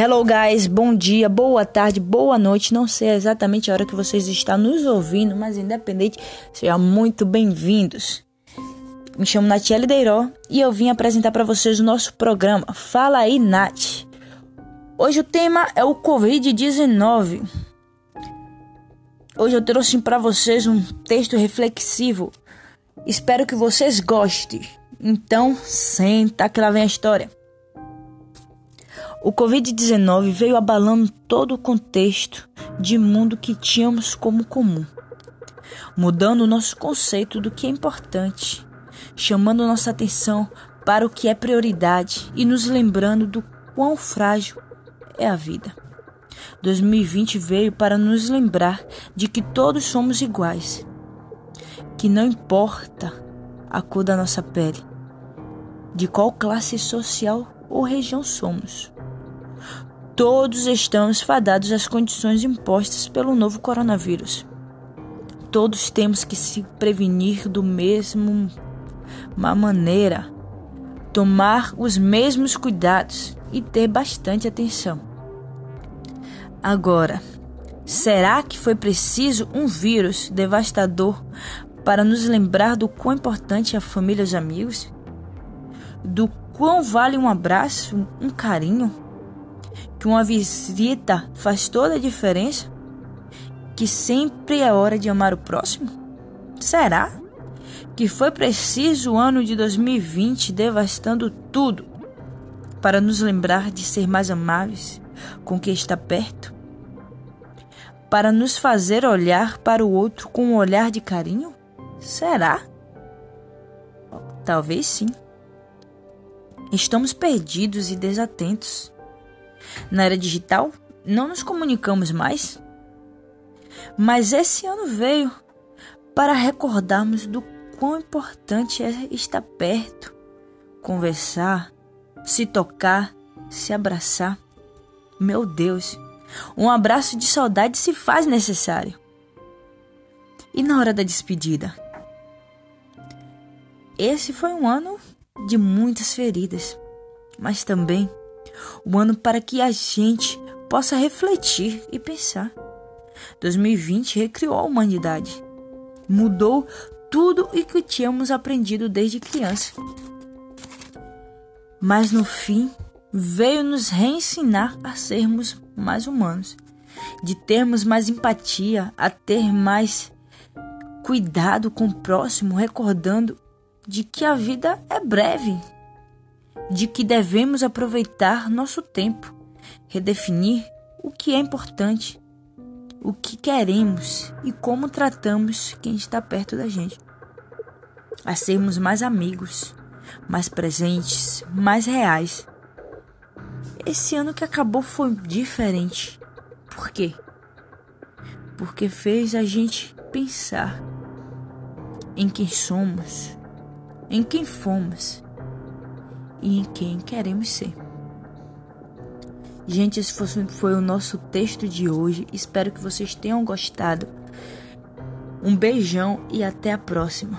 Hello guys, bom dia, boa tarde, boa noite. Não sei exatamente a hora que vocês estão nos ouvindo, mas independente, sejam muito bem-vindos. Me chamo Natiele Deiró e eu vim apresentar para vocês o nosso programa Fala aí, Nath. Hoje o tema é o Covid-19. Hoje eu trouxe para vocês um texto reflexivo. Espero que vocês gostem. Então, senta que lá vem a história. O Covid-19 veio abalando todo o contexto de mundo que tínhamos como comum, mudando o nosso conceito do que é importante, chamando nossa atenção para o que é prioridade e nos lembrando do quão frágil é a vida. 2020 veio para nos lembrar de que todos somos iguais, que não importa a cor da nossa pele, de qual classe social ou região somos. Todos estamos fadados às condições impostas pelo novo coronavírus. Todos temos que se prevenir do mesmo uma maneira, tomar os mesmos cuidados e ter bastante atenção. Agora, será que foi preciso um vírus devastador para nos lembrar do quão importante é a família e os amigos? Do quão vale um abraço, um carinho? Que uma visita faz toda a diferença? Que sempre é hora de amar o próximo? Será que foi preciso o ano de 2020 devastando tudo para nos lembrar de ser mais amáveis com quem está perto? Para nos fazer olhar para o outro com um olhar de carinho? Será? Talvez sim. Estamos perdidos e desatentos. Na era digital, não nos comunicamos mais. Mas esse ano veio para recordarmos do quão importante é estar perto, conversar, se tocar, se abraçar. Meu Deus, um abraço de saudade se faz necessário. E na hora da despedida? Esse foi um ano de muitas feridas, mas também um ano para que a gente possa refletir e pensar. 2020 recriou a humanidade, mudou tudo o que tínhamos aprendido desde criança. Mas no fim, veio nos reensinar a sermos mais humanos, de termos mais empatia, a ter mais cuidado com o próximo, recordando de que a vida é breve de que devemos aproveitar nosso tempo, redefinir o que é importante, o que queremos e como tratamos quem está perto da gente. A sermos mais amigos, mais presentes, mais reais. Esse ano que acabou foi diferente. Por quê? Porque fez a gente pensar em quem somos, em quem fomos e em quem queremos ser. Gente, esse foi o nosso texto de hoje. Espero que vocês tenham gostado. Um beijão e até a próxima.